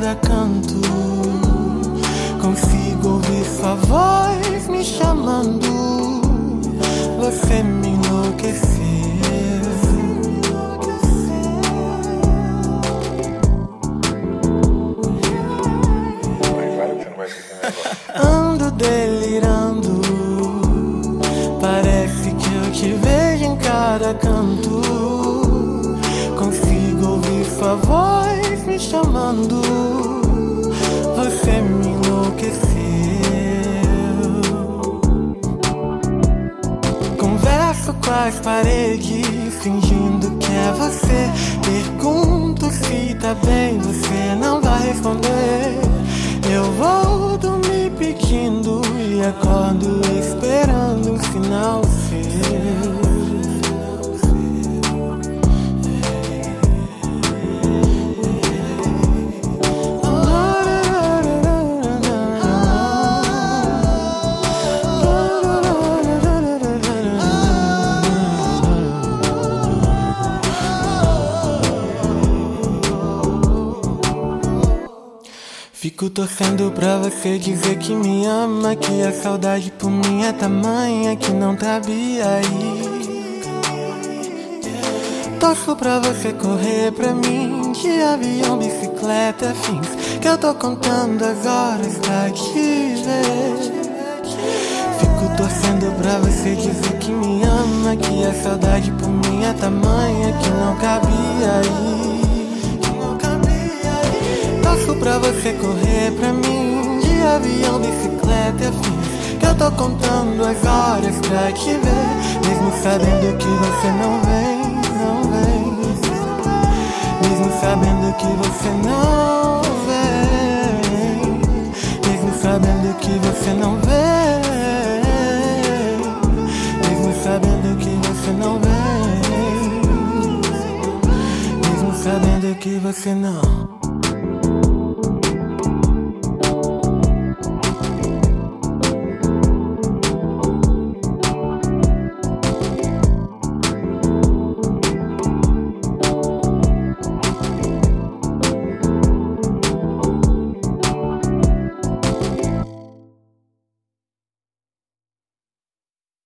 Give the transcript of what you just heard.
cada canto. Chamando. Você me enlouqueceu. Converso com as paredes, fingindo que é você. Pergunto se tá bem, você não vai responder. Eu vou dormir pedindo e acordo esperando um sinal seu. Fico torcendo pra você dizer que me ama. Que a saudade por mim é tamanha que não cabia aí. Torço pra você correr pra mim. De avião, bicicleta, fins. Que eu tô contando horas pra te ver. Fico torcendo pra você dizer que me ama. Que a saudade por mim é tamanha que não cabia aí. Pra você correr pra mim. De avião, bicicleta e afins Que eu tô contando as horas pra te ver. Mesmo sabendo que você não vem, não vem. Mesmo sabendo que você não vem. Mesmo sabendo que você não vem. Mesmo sabendo que você não vem. Mesmo sabendo que você não